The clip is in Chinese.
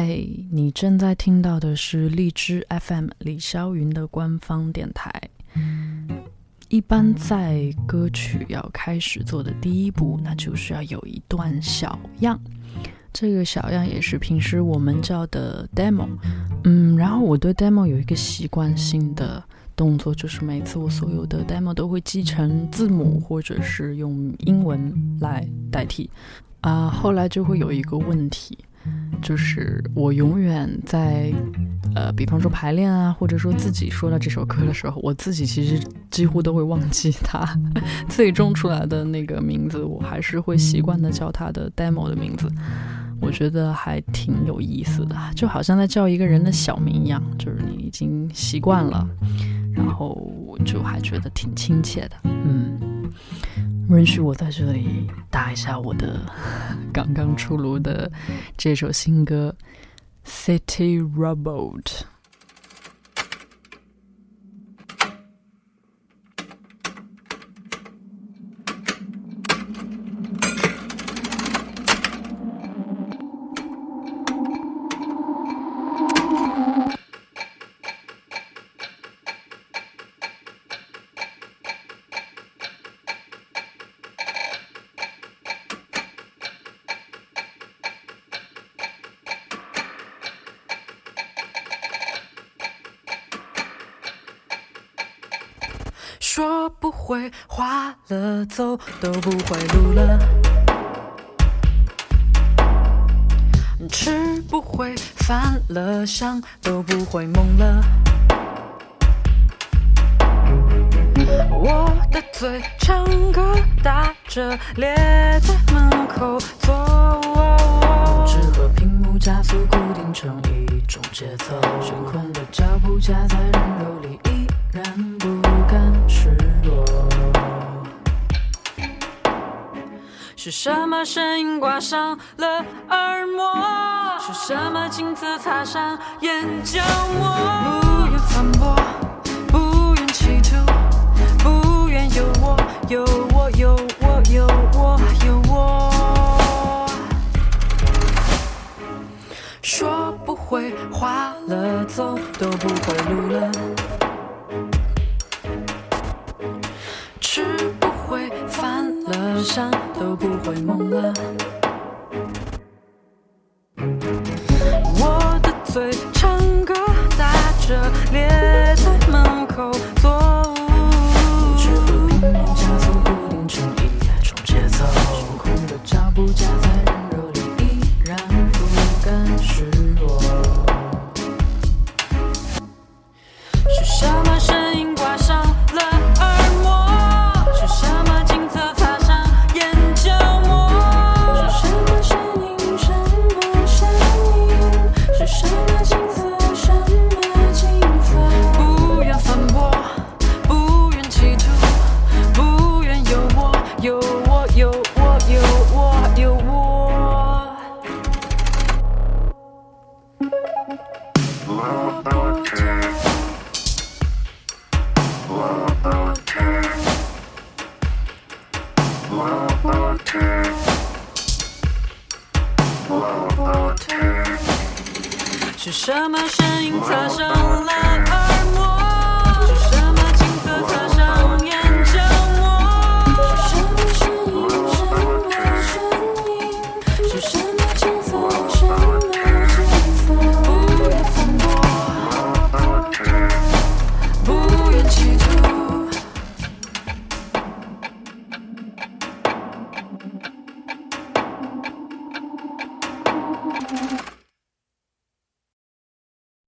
嘿，你正在听到的是荔枝 FM 李霄云的官方电台。一般在歌曲要开始做的第一步，那就是要有一段小样。这个小样也是平时我们叫的 demo。嗯，然后我对 demo 有一个习惯性的动作，就是每次我所有的 demo 都会记成字母，或者是用英文来代替。啊，后来就会有一个问题。就是我永远在，呃，比方说排练啊，或者说自己说到这首歌的时候，我自己其实几乎都会忘记它 最终出来的那个名字，我还是会习惯的叫它的 demo 的名字。我觉得还挺有意思的，就好像在叫一个人的小名一样，就是你已经习惯了，然后就还觉得挺亲切的，嗯。允许我在这里打一下我的刚刚出炉的这首新歌《City Robot》。说不会，花了走都不会路了；吃不会，犯了伤都不会梦了。我的嘴唱歌打着咧在门口坐，只和屏幕加速固定成一种节奏，悬空的脚步夹在人流里依然。是什么声音刮伤了耳膜？是什么镜子擦伤眼角膜？花了走都不会路了。吃不会饭了伤都不会梦了。我的嘴是什么声音擦伤了？